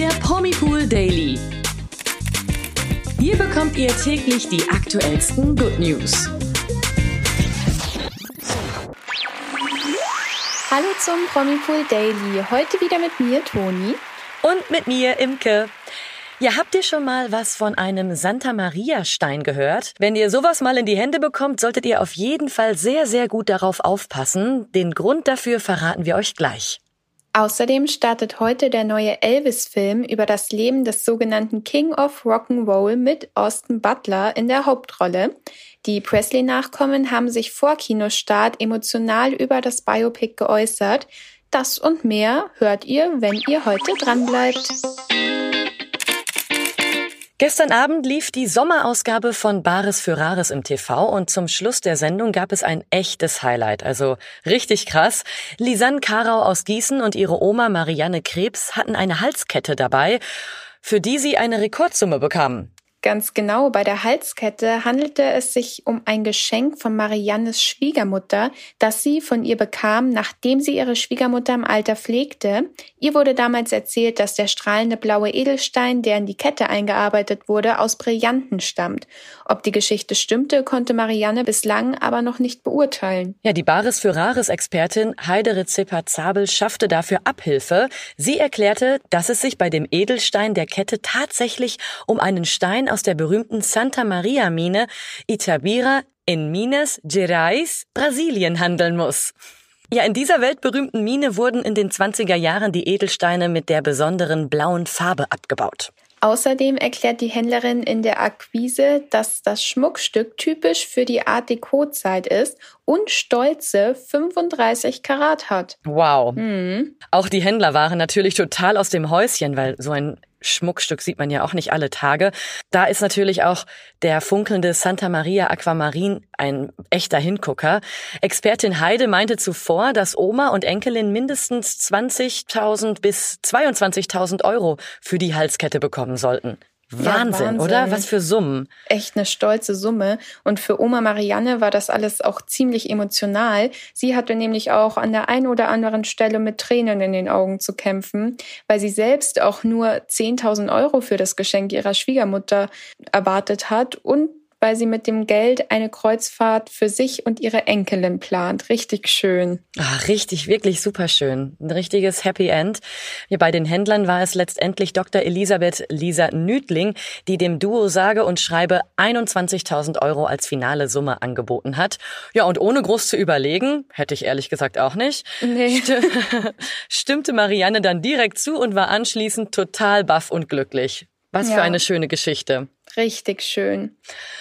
der Promipool Daily. Hier bekommt ihr täglich die aktuellsten Good News. Hallo zum Promipool Daily. Heute wieder mit mir, Toni. Und mit mir, Imke. Ja, habt ihr schon mal was von einem Santa Maria Stein gehört? Wenn ihr sowas mal in die Hände bekommt, solltet ihr auf jeden Fall sehr, sehr gut darauf aufpassen. Den Grund dafür verraten wir euch gleich. Außerdem startet heute der neue Elvis-Film über das Leben des sogenannten King of Rock'n'Roll mit Austin Butler in der Hauptrolle. Die Presley-Nachkommen haben sich vor Kinostart emotional über das Biopic geäußert. Das und mehr hört ihr, wenn ihr heute dranbleibt. Gestern Abend lief die Sommerausgabe von Bares für Rares im TV und zum Schluss der Sendung gab es ein echtes Highlight, also richtig krass. Lisanne Karau aus Gießen und ihre Oma Marianne Krebs hatten eine Halskette dabei, für die sie eine Rekordsumme bekamen. Ganz genau, bei der Halskette handelte es sich um ein Geschenk von Mariannes Schwiegermutter, das sie von ihr bekam, nachdem sie ihre Schwiegermutter im Alter pflegte. Ihr wurde damals erzählt, dass der strahlende blaue Edelstein, der in die Kette eingearbeitet wurde, aus Brillanten stammt. Ob die Geschichte stimmte, konnte Marianne bislang aber noch nicht beurteilen. Ja, die Bares für Rares Expertin Heidere Zipper-Zabel schaffte dafür Abhilfe. Sie erklärte, dass es sich bei dem Edelstein der Kette tatsächlich um einen Stein aus der berühmten Santa Maria Mine Itabira in Minas Gerais, Brasilien handeln muss. Ja, in dieser weltberühmten Mine wurden in den 20er Jahren die Edelsteine mit der besonderen blauen Farbe abgebaut. Außerdem erklärt die Händlerin in der Akquise, dass das Schmuckstück typisch für die Art Deco-Zeit ist und stolze 35 Karat hat. Wow. Mhm. Auch die Händler waren natürlich total aus dem Häuschen, weil so ein Schmuckstück sieht man ja auch nicht alle Tage. Da ist natürlich auch der funkelnde Santa Maria Aquamarin ein echter Hingucker. Expertin Heide meinte zuvor, dass Oma und Enkelin mindestens 20.000 bis 22.000 Euro für die Halskette bekommen sollten. Wahnsinn, ja, Wahnsinn, oder? Was für Summen. Echt eine stolze Summe. Und für Oma Marianne war das alles auch ziemlich emotional. Sie hatte nämlich auch an der einen oder anderen Stelle mit Tränen in den Augen zu kämpfen, weil sie selbst auch nur 10.000 Euro für das Geschenk ihrer Schwiegermutter erwartet hat und weil sie mit dem Geld eine Kreuzfahrt für sich und ihre Enkelin plant. Richtig schön. Ach, richtig, wirklich super schön. Ein richtiges Happy End. Ja, bei den Händlern war es letztendlich Dr. Elisabeth Lisa Nüdling, die dem Duo sage und schreibe 21.000 Euro als finale Summe angeboten hat. Ja, und ohne groß zu überlegen, hätte ich ehrlich gesagt auch nicht, nee. stimmte Marianne dann direkt zu und war anschließend total baff und glücklich. Was ja. für eine schöne Geschichte. Richtig schön.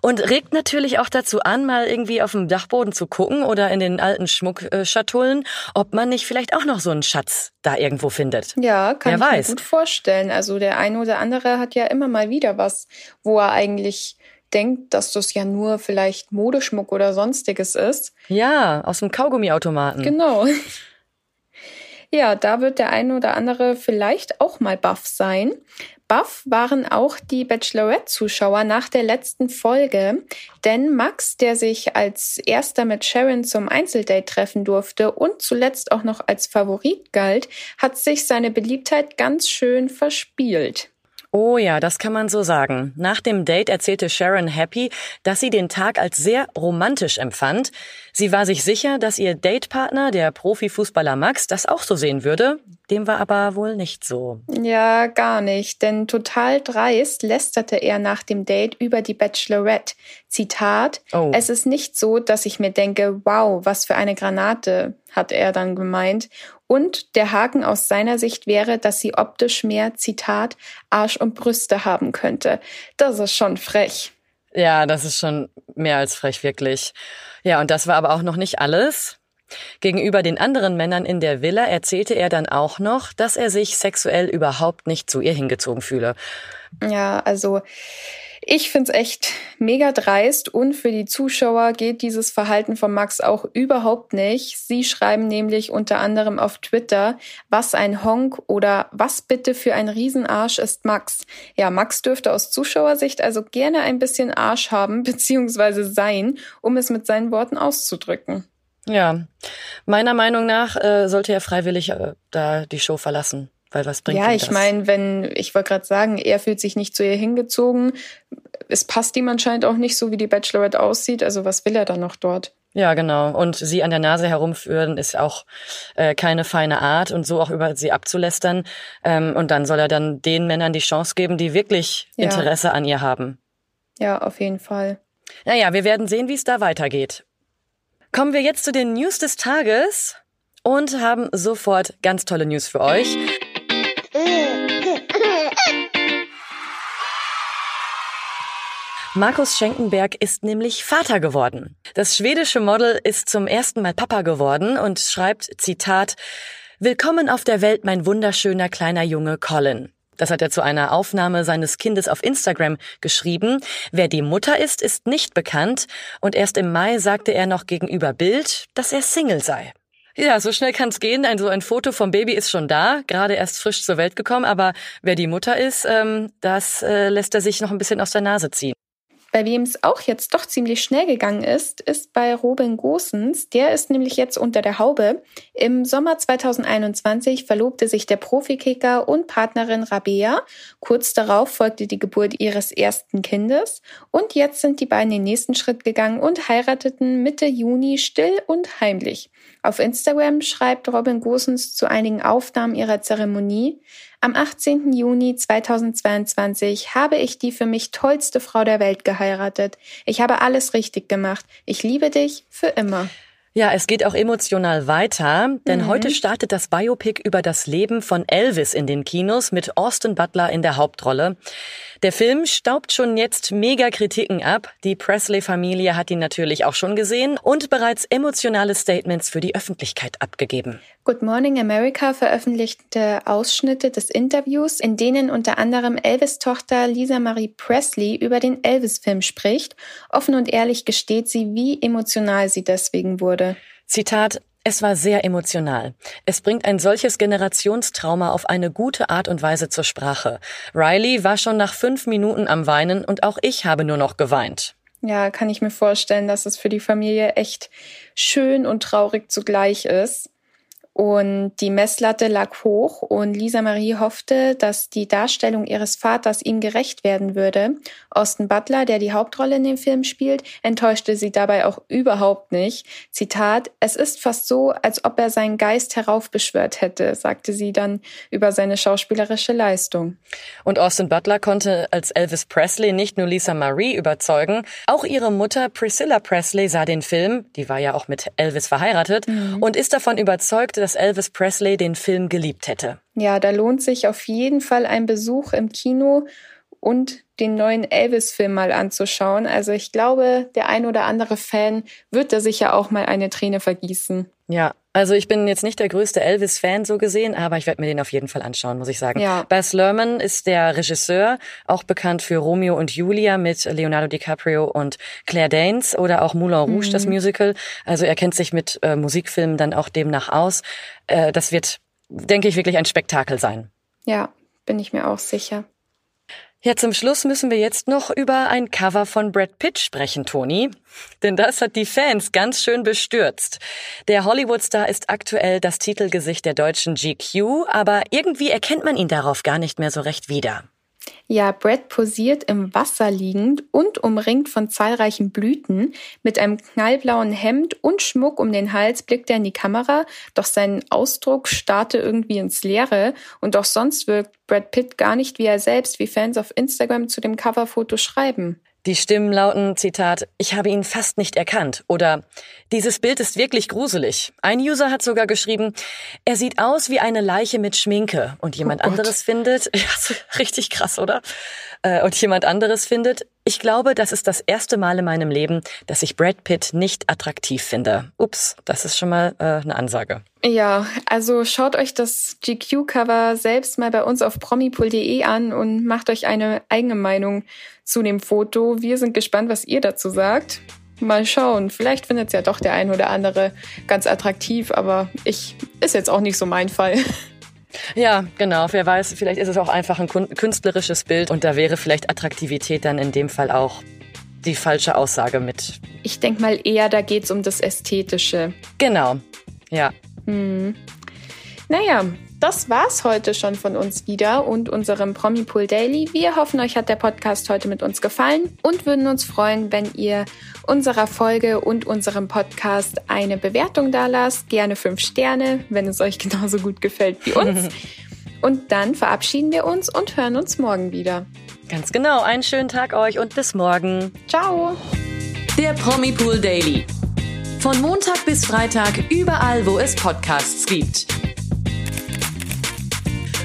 Und regt natürlich auch dazu an, mal irgendwie auf dem Dachboden zu gucken oder in den alten Schmuckschatullen, ob man nicht vielleicht auch noch so einen Schatz da irgendwo findet. Ja, kann Wer ich weiß. mir gut vorstellen. Also der eine oder andere hat ja immer mal wieder was, wo er eigentlich denkt, dass das ja nur vielleicht Modeschmuck oder sonstiges ist. Ja, aus dem Kaugummiautomaten. Genau. Ja, da wird der eine oder andere vielleicht auch mal baff sein. Baff waren auch die Bachelorette-Zuschauer nach der letzten Folge, denn Max, der sich als erster mit Sharon zum Einzeldate treffen durfte und zuletzt auch noch als Favorit galt, hat sich seine Beliebtheit ganz schön verspielt. Oh ja, das kann man so sagen. Nach dem Date erzählte Sharon Happy, dass sie den Tag als sehr romantisch empfand. Sie war sich sicher, dass ihr Datepartner, der Profifußballer Max, das auch so sehen würde. Dem war aber wohl nicht so. Ja, gar nicht, denn total dreist lästerte er nach dem Date über die Bachelorette. Zitat, oh. es ist nicht so, dass ich mir denke, wow, was für eine Granate, hat er dann gemeint. Und der Haken aus seiner Sicht wäre, dass sie optisch mehr, Zitat, Arsch und Brüste haben könnte. Das ist schon frech. Ja, das ist schon mehr als frech, wirklich. Ja, und das war aber auch noch nicht alles. Gegenüber den anderen Männern in der Villa erzählte er dann auch noch, dass er sich sexuell überhaupt nicht zu ihr hingezogen fühle. Ja, also ich find's echt mega dreist und für die Zuschauer geht dieses Verhalten von Max auch überhaupt nicht. Sie schreiben nämlich unter anderem auf Twitter, was ein Honk oder was bitte für ein Riesenarsch ist Max. Ja, Max dürfte aus Zuschauersicht also gerne ein bisschen Arsch haben bzw. sein, um es mit seinen Worten auszudrücken. Ja, meiner Meinung nach äh, sollte er freiwillig äh, da die Show verlassen. Weil was bringt Ja, ich meine, wenn, ich wollte gerade sagen, er fühlt sich nicht zu ihr hingezogen. Es passt ihm anscheinend auch nicht so, wie die Bachelorette aussieht. Also was will er dann noch dort? Ja, genau. Und sie an der Nase herumführen ist auch äh, keine feine Art und so auch über sie abzulästern. Ähm, und dann soll er dann den Männern die Chance geben, die wirklich Ja. Interesse an ihr haben. Ja, auf jeden Fall. Naja, wir werden sehen, wie es da weitergeht. Kommen wir jetzt zu den News des Tages und haben sofort ganz tolle News für euch. Markus Schenkenberg ist nämlich Vater geworden. Das schwedische Model ist zum ersten Mal Papa geworden und schreibt, Zitat, Willkommen auf der Welt, mein wunderschöner kleiner Junge Colin. Das hat er zu einer Aufnahme seines Kindes auf Instagram geschrieben. Wer die Mutter ist, ist nicht bekannt und erst im Mai sagte er noch gegenüber Bild, dass er Single sei. Ja, so schnell kann's gehen. Also ein Foto vom Baby ist schon da, gerade erst frisch zur Welt gekommen, aber wer die Mutter ist, ähm, das äh, lässt er sich noch ein bisschen aus der Nase ziehen. Bei wem es auch jetzt doch ziemlich schnell gegangen ist, ist bei Robin Gosens. Der ist nämlich jetzt unter der Haube. Im Sommer 2021 verlobte sich der Profikicker und Partnerin Rabea. Kurz darauf folgte die Geburt ihres ersten Kindes. Und jetzt sind die beiden den nächsten Schritt gegangen und heirateten Mitte Juni still und heimlich. Auf Instagram schreibt Robin Gosens zu einigen Aufnahmen ihrer Zeremonie. Am 18. Juni 2022 habe ich die für mich tollste Frau der Welt geheiratet. Ich habe alles richtig gemacht. Ich liebe dich für immer. Ja, es geht auch emotional weiter, denn heute startet das Biopic über das Leben von Elvis in den Kinos mit Austin Butler in der Hauptrolle. Der Film staubt schon jetzt mega Kritiken ab. Die Presley-Familie hat ihn natürlich auch schon gesehen und bereits emotionale Statements für die Öffentlichkeit abgegeben. Good Morning America veröffentlichte Ausschnitte des Interviews, in denen unter anderem Elvis Tochter Lisa Marie Presley über den Elvis-Film spricht. Offen und ehrlich gesteht sie, wie emotional sie deswegen wurde. Zitat es war sehr emotional. Es bringt ein solches Generationstrauma auf eine gute Art und Weise zur Sprache. Riley war schon nach fünf Minuten am Weinen und auch ich habe nur noch geweint. Ja, kann ich mir vorstellen, dass es für die Familie echt schön und traurig zugleich ist. Und die Messlatte lag hoch und Lisa Marie hoffte, dass die Darstellung ihres Vaters ihm gerecht werden würde. Austin Butler, der die Hauptrolle in dem Film spielt, enttäuschte sie dabei auch überhaupt nicht. Zitat, es ist fast so, als ob er seinen Geist heraufbeschwört hätte, sagte sie dann über seine schauspielerische Leistung. Und Austin Butler konnte als Elvis Presley nicht nur Lisa Marie überzeugen, auch ihre Mutter Priscilla Presley sah den Film, die war ja auch mit Elvis verheiratet, und ist davon überzeugt, dass Elvis Presley den Film geliebt hätte. Ja, da lohnt sich auf jeden Fall ein Besuch im Kino und den neuen Elvis-Film mal anzuschauen. Also ich glaube, der ein oder andere Fan wird da sicher auch mal eine Träne vergießen. Ja, also ich bin jetzt nicht der größte Elvis-Fan so gesehen, aber ich werde mir den auf jeden Fall anschauen, muss ich sagen. Ja. Baz Luhrmann ist der Regisseur, auch bekannt für Romeo und Julia mit Leonardo DiCaprio und Claire Danes oder auch Moulin Rouge, das Musical. Also er kennt sich mit äh, Musikfilmen dann auch demnach aus. Äh, das wird, denke ich, wirklich ein Spektakel sein. Ja, bin ich mir auch sicher. Ja, zum Schluss müssen wir jetzt noch über ein Cover von Brad Pitt sprechen, Toni. Denn das hat die Fans ganz schön bestürzt. Der Hollywood-Star ist aktuell das Titelgesicht der deutschen GQ, aber irgendwie erkennt man ihn darauf gar nicht mehr so recht wieder. Ja, Brad posiert im Wasser liegend und umringt von zahlreichen Blüten. Mit einem knallblauen Hemd und Schmuck um den Hals blickt er in die Kamera, doch sein Ausdruck starrte irgendwie ins Leere und auch sonst wirkt Brad Pitt gar nicht wie er selbst, wie Fans auf Instagram zu dem Coverfoto schreiben. Die Stimmen lauten, Zitat, ich habe ihn fast nicht erkannt oder dieses Bild ist wirklich gruselig. Ein User hat sogar geschrieben, er sieht aus wie eine Leiche mit Schminke und jemand Oh anderes findet, ja, richtig krass, oder? Äh, Und jemand anderes findet, ich glaube, das ist das erste Mal in meinem Leben, dass ich Brad Pitt nicht attraktiv finde. Ups, das ist schon mal äh, eine Ansage. Ja, also schaut euch das GQ-Cover selbst mal bei uns auf promipool.de an und macht euch eine eigene Meinung zu dem Foto. Wir sind gespannt, was ihr dazu sagt. Mal schauen, vielleicht findet es ja doch der ein oder andere ganz attraktiv, aber ich ist jetzt auch nicht so mein Fall. Ja, genau. Wer weiß, vielleicht ist es auch einfach ein künstlerisches Bild und da wäre vielleicht Attraktivität dann in dem Fall auch die falsche Aussage mit. Ich denk mal eher, da geht's um das Ästhetische. Genau. Ja. Hm. Naja, das war's heute schon von uns wieder und unserem Promipool Daily. Wir hoffen, euch hat der Podcast heute mit uns gefallen und würden uns freuen, wenn ihr unserer Folge und unserem Podcast eine Bewertung da lasst. Gerne fünf Sterne, wenn es euch genauso gut gefällt wie uns. und dann verabschieden wir uns und hören uns morgen wieder. Ganz genau. Einen schönen Tag euch und bis morgen. Ciao. Der Promipool Daily. Von Montag bis Freitag überall, wo es Podcasts gibt.